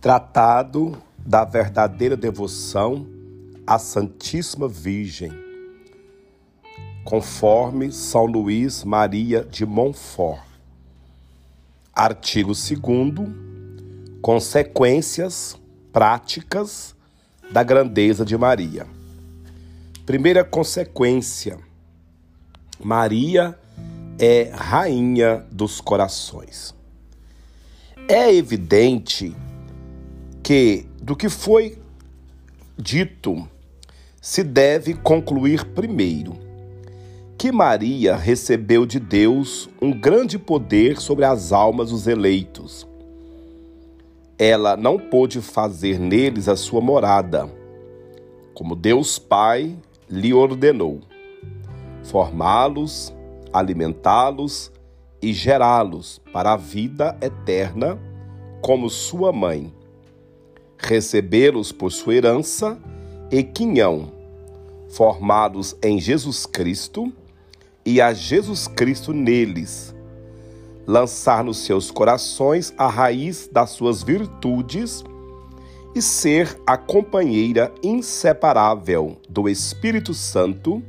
Tratado da verdadeira devoção à Santíssima Virgem, conforme São Luís Maria de Montfort. Artigo 2 Consequências práticas da grandeza de Maria. Primeira consequência: Maria é rainha dos corações. É evidente que do que foi dito se deve concluir primeiro que Maria recebeu de Deus um grande poder sobre as almas dos eleitos. Ela não pôde fazer neles a sua morada, como Deus Pai lhe ordenou, formá-los, alimentá-los e gerá-los para a vida eterna como sua mãe recebê-los por sua herança e quinhão, formados em Jesus Cristo e a Jesus Cristo neles, lançar nos seus corações a raiz das suas virtudes e ser a companheira inseparável do Espírito Santo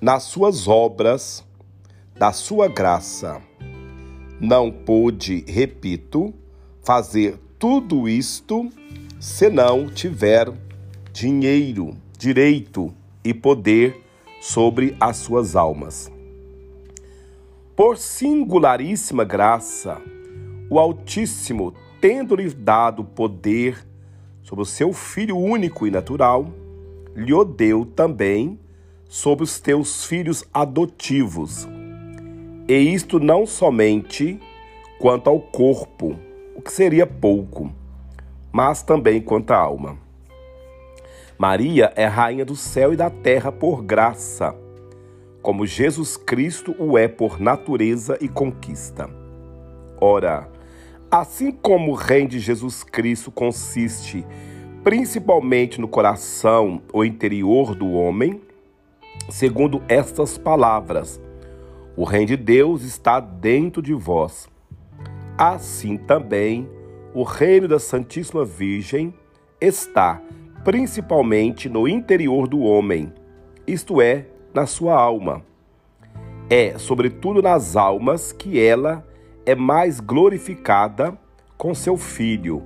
nas suas obras, da sua graça. Não pôde, repito, fazer tudo isto se não tiver dinheiro, direito e poder sobre as suas almas. Por singularíssima graça, o Altíssimo, tendo-lhe dado poder sobre o seu Filho único e natural, lhe o deu também sobre os teus filhos adotivos. E isto não somente quanto ao corpo, o que seria pouco, mas também quanto à alma. Maria é rainha do céu e da terra por graça, como Jesus Cristo o é por natureza e conquista. Ora, assim como o reino de Jesus Cristo consiste principalmente no coração ou interior do homem, segundo estas palavras, o reino de Deus está dentro de vós. Assim também o reino da Santíssima Virgem está principalmente no interior do homem, isto é, na sua alma. É, sobretudo nas almas, que ela é mais glorificada com seu Filho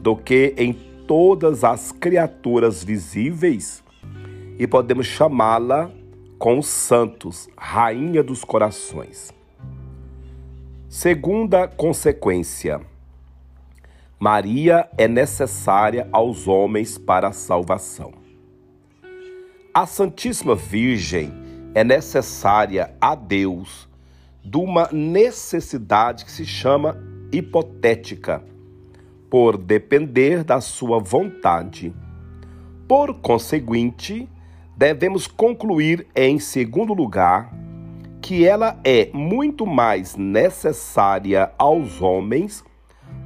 do que em todas as criaturas visíveis, e podemos chamá-la com os santos, Rainha dos Corações. Segunda consequência Maria é necessária aos homens para a salvação. A Santíssima Virgem é necessária a Deus de uma necessidade que se chama hipotética, por depender da sua vontade. Por conseguinte, devemos concluir, em segundo lugar, que ela é muito mais necessária aos homens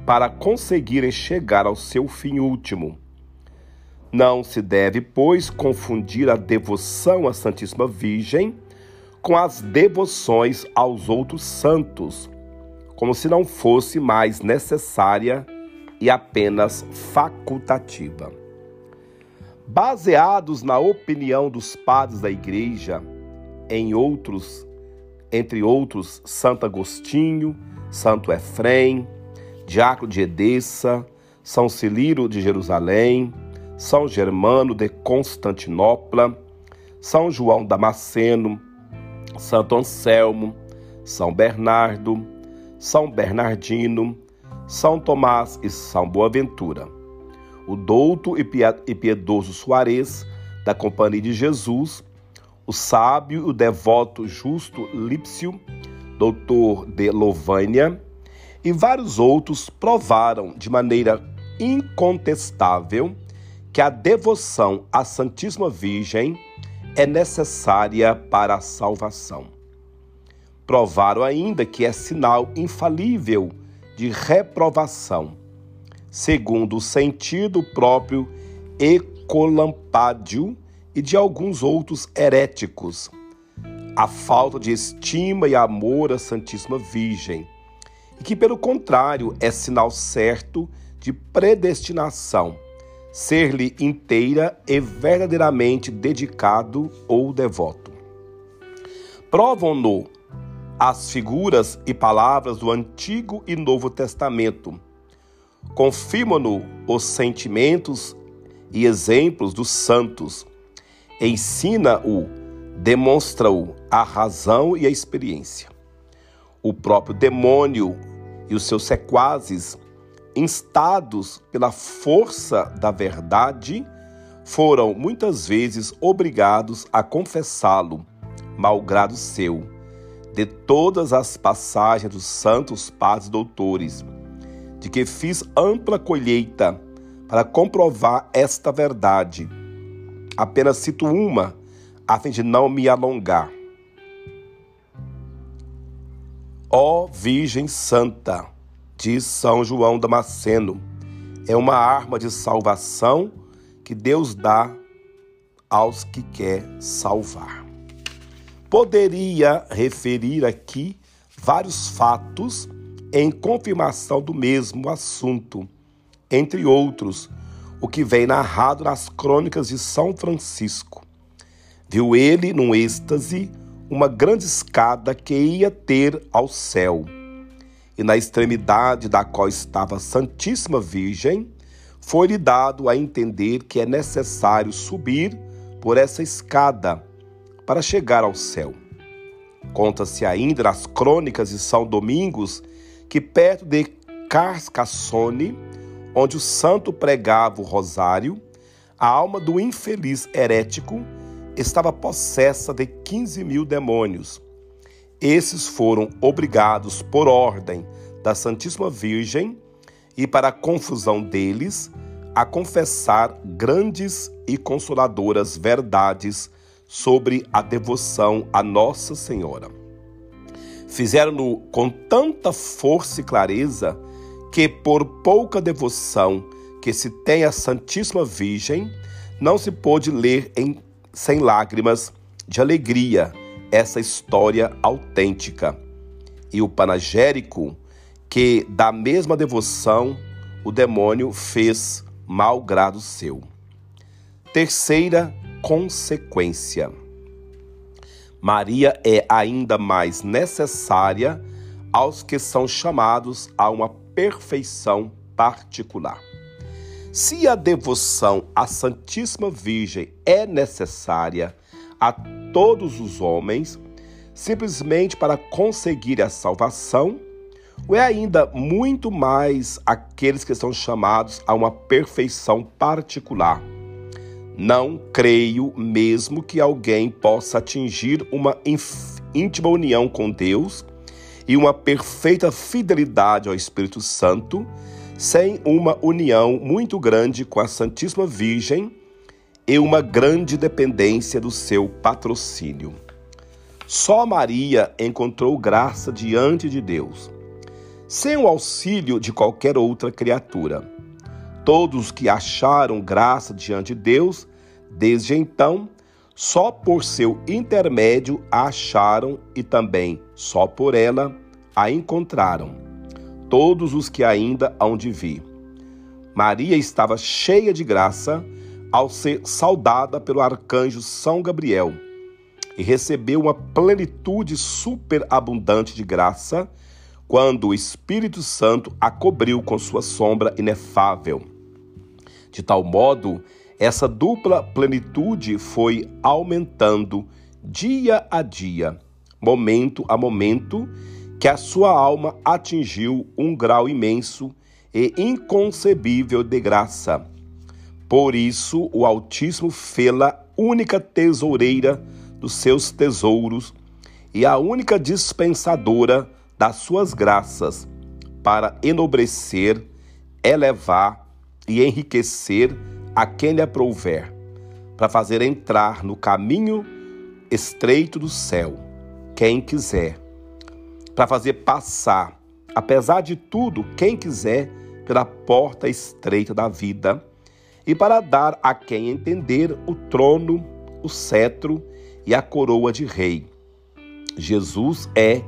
para conseguirem chegar ao seu fim último. Não se deve, pois, confundir a devoção à Santíssima Virgem com as devoções aos outros santos, como se não fosse mais necessária e apenas facultativa. Baseados na opinião dos padres da Igreja, em outros, entre outros Santo Agostinho, Santo Efrem, Diácono de Edessa, São Ciliro de Jerusalém, São Germano de Constantinopla, São João Damasceno, Santo Anselmo, São Bernardo, São Bernardino, São Tomás e São Boaventura. O douto e piedoso Soares, da Companhia de Jesus, o sábio e o devoto justo Lípcio, doutor de Lovânia, e vários outros provaram de maneira incontestável que a devoção à Santíssima Virgem é necessária para a salvação. Provaram ainda que é sinal infalível de reprovação, segundo o sentido próprio Ecolampádio e de alguns outros heréticos, a falta de estima e amor à Santíssima Virgem e que, pelo contrário, é sinal certo de predestinação, ser-lhe inteira e verdadeiramente dedicado ou devoto. Provam-no as figuras e palavras do Antigo e Novo Testamento. Confirmam-no os sentimentos e exemplos dos santos. Ensina-o, demonstra-o a razão e a experiência. O próprio demônio e os seus sequazes instados pela força da verdade, foram muitas vezes obrigados a confessá-lo, malgrado seu, de todas as passagens dos santos padres doutores, de que fiz ampla colheita para comprovar esta verdade. Apenas cito uma, a fim de não me alongar. Ó Virgem Santa, diz São João Damasceno. É uma arma de salvação que Deus dá aos que quer salvar. Poderia referir aqui vários fatos em confirmação do mesmo assunto, entre outros, o que vem narrado nas crônicas de São Francisco. Viu ele, num êxtase, uma grande escada que ia ter ao céu e na extremidade da qual estava a Santíssima Virgem, foi-lhe dado a entender que é necessário subir por essa escada para chegar ao céu. Conta-se ainda nas crônicas de São Domingos que perto de Carcassone, onde o santo pregava o rosário, a alma do infeliz herético estava possessa de 15 mil demônios esses foram obrigados, por ordem da Santíssima Virgem, e para a confusão deles, a confessar grandes e consoladoras verdades sobre a devoção a Nossa Senhora. Fizeram-no com tanta força e clareza que, por pouca devoção que se tem à Santíssima Virgem, não se pôde ler em, sem lágrimas de alegria essa história autêntica. E o panagérico, que da mesma devoção o demônio fez mau grado seu. Terceira consequência. Maria é ainda mais necessária aos que são chamados a uma perfeição particular. Se a devoção à Santíssima Virgem é necessária a todos os homens, simplesmente para conseguir a salvação, ou é ainda muito mais aqueles que são chamados a uma perfeição particular? Não creio mesmo que alguém possa atingir uma íntima união com Deus e uma perfeita fidelidade ao Espírito Santo sem uma união muito grande com a Santíssima Virgem e uma grande dependência do seu patrocínio. Só Maria encontrou graça diante de Deus, sem o auxílio de qualquer outra criatura. Todos que acharam graça diante de Deus, desde então, só por seu intermédio a acharam e também só por ela a encontraram. Todos os que ainda hão de vir. Maria estava cheia de graça ao ser saudada pelo arcanjo São Gabriel e recebeu uma plenitude superabundante de graça quando o Espírito Santo a cobriu com sua sombra inefável. De tal modo, essa dupla plenitude foi aumentando dia a dia, momento a momento, que a sua alma atingiu um grau imenso e inconcebível de graça. Por isso, o Altíssimo fê-la única tesoureira dos seus tesouros e a única dispensadora das suas graças, para enobrecer, elevar e enriquecer a quem lhe aprouver, para fazer entrar no caminho estreito do céu quem quiser, para fazer passar, apesar de tudo, quem quiser pela porta estreita da vida e para dar a quem entender o trono, o cetro e a coroa de rei. Jesus é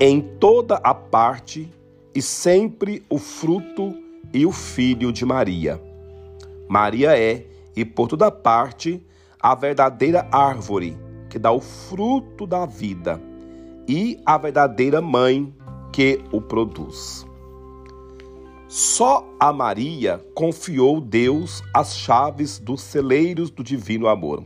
em toda a parte e sempre o fruto e o filho de Maria. Maria é, e por toda parte, a verdadeira árvore que dá o fruto da vida e a verdadeira mãe que o produz. Só a Maria confiou Deus as chaves dos celeiros do divino amor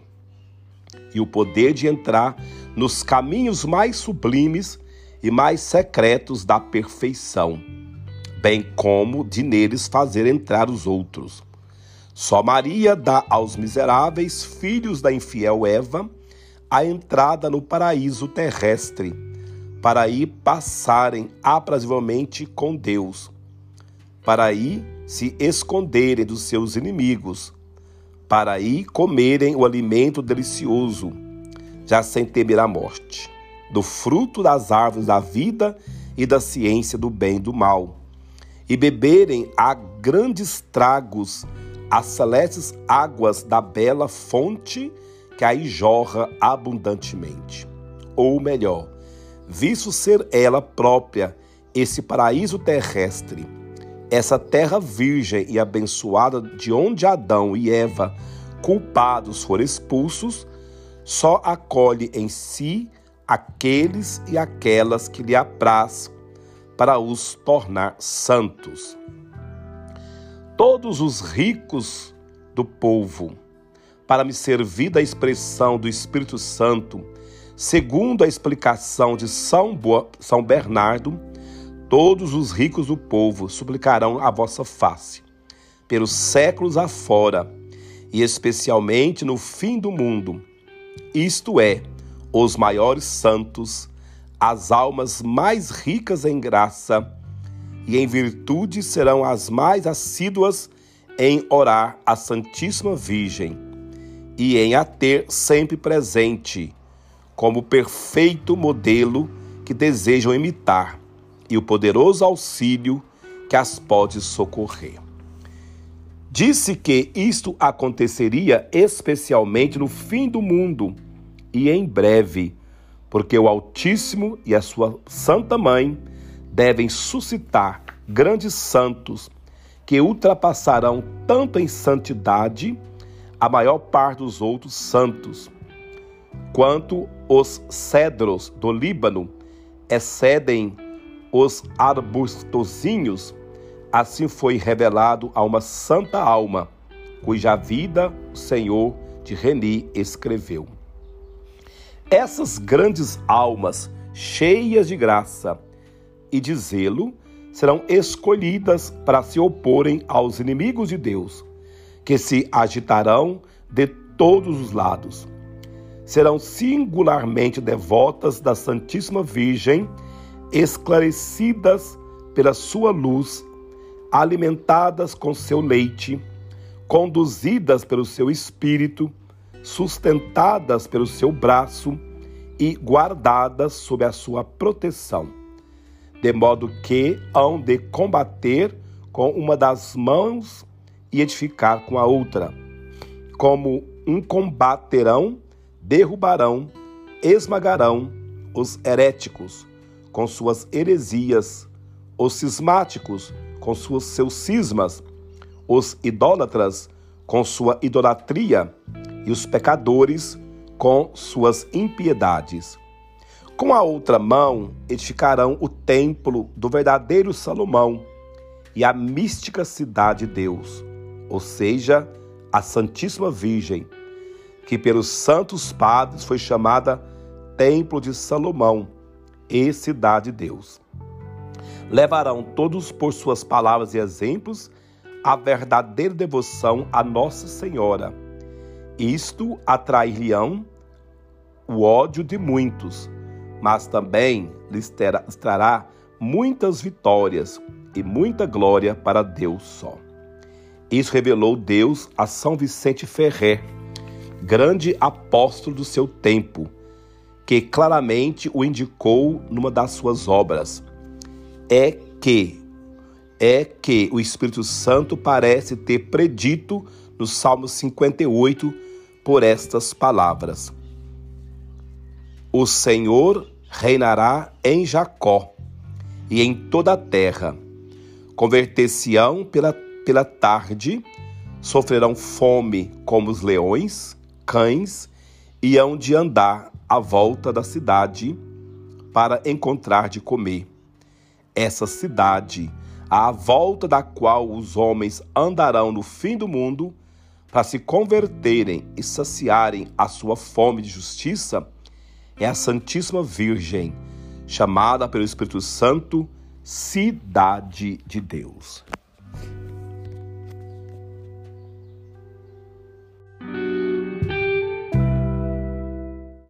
e o poder de entrar nos caminhos mais sublimes e mais secretos da perfeição, bem como de neles fazer entrar os outros. Só Maria dá aos miseráveis filhos da infiel Eva a entrada no paraíso terrestre, para aí passarem aprazivelmente com Deus para aí se esconderem dos seus inimigos, para aí comerem o alimento delicioso, já sem temer a morte, do fruto das árvores da vida e da ciência do bem e do mal, e beberem a grandes tragos as celestes águas da bela fonte que aí jorra abundantemente. Ou melhor, visto ser ela própria esse paraíso terrestre, essa terra virgem e abençoada de onde Adão e Eva, culpados, foram expulsos, só acolhe em si aqueles e aquelas que lhe apraz para os tornar santos. Todos os ricos do povo, para me servir da expressão do Espírito Santo, segundo a explicação de São, São Bernardo, Todos os ricos do povo suplicarão a vossa face, pelos séculos afora, e especialmente no fim do mundo, isto é, os maiores santos, as almas mais ricas em graça e em virtude serão as mais assíduas em orar a Santíssima Virgem e em a ter sempre presente, como perfeito modelo que desejam imitar e o poderoso auxílio que as pode socorrer. Disse que isto aconteceria especialmente no fim do mundo e em breve, porque o Altíssimo e a sua Santa Mãe devem suscitar grandes santos que ultrapassarão tanto em santidade a maior parte dos outros santos, quanto os cedros do Líbano excedem os arbustozinhos, assim foi revelado a uma santa alma, cuja vida o Senhor de Reni escreveu. Essas grandes almas, cheias de graça e de zelo, serão escolhidas para se oporem aos inimigos de Deus, que se agitarão de todos os lados. Serão singularmente devotas da Santíssima Virgem esclarecidas pela sua luz, alimentadas com seu leite, conduzidas pelo seu espírito, sustentadas pelo seu braço e guardadas sob a sua proteção, de modo que hão de combater com uma das mãos e edificar com a outra. Como um combaterão, derrubarão, esmagarão os heréticos com suas heresias, os cismáticos com suas, seus cismas, os idólatras com sua idolatria e os pecadores com suas impiedades. Com a outra mão edificarão o templo do verdadeiro Salomão e a mística cidade de Deus, ou seja, a Santíssima Virgem, que pelos santos padres foi chamada Templo de Salomão e cidade de Deus. Levarão todos por suas palavras e exemplos a verdadeira devoção a Nossa Senhora. Isto atrair-lhe-ão o ódio de muitos, mas também lhes trará muitas vitórias e muita glória para Deus só. Isso revelou Deus a São Vicente Ferrer, grande apóstolo do seu tempo, que claramente o indicou numa das suas obras. É que é que o Espírito Santo parece ter predito no Salmo 58 por estas palavras: O Senhor reinará em Jacó e em toda a terra. Converter-se-ão pela, pela tarde, sofrerão fome como os leões, cães, e hão de andar à volta da cidade para encontrar de comer. Essa cidade, à volta da qual os homens andarão no fim do mundo, para se converterem e saciarem a sua fome de justiça, é a Santíssima Virgem, chamada pelo Espírito Santo Cidade de Deus.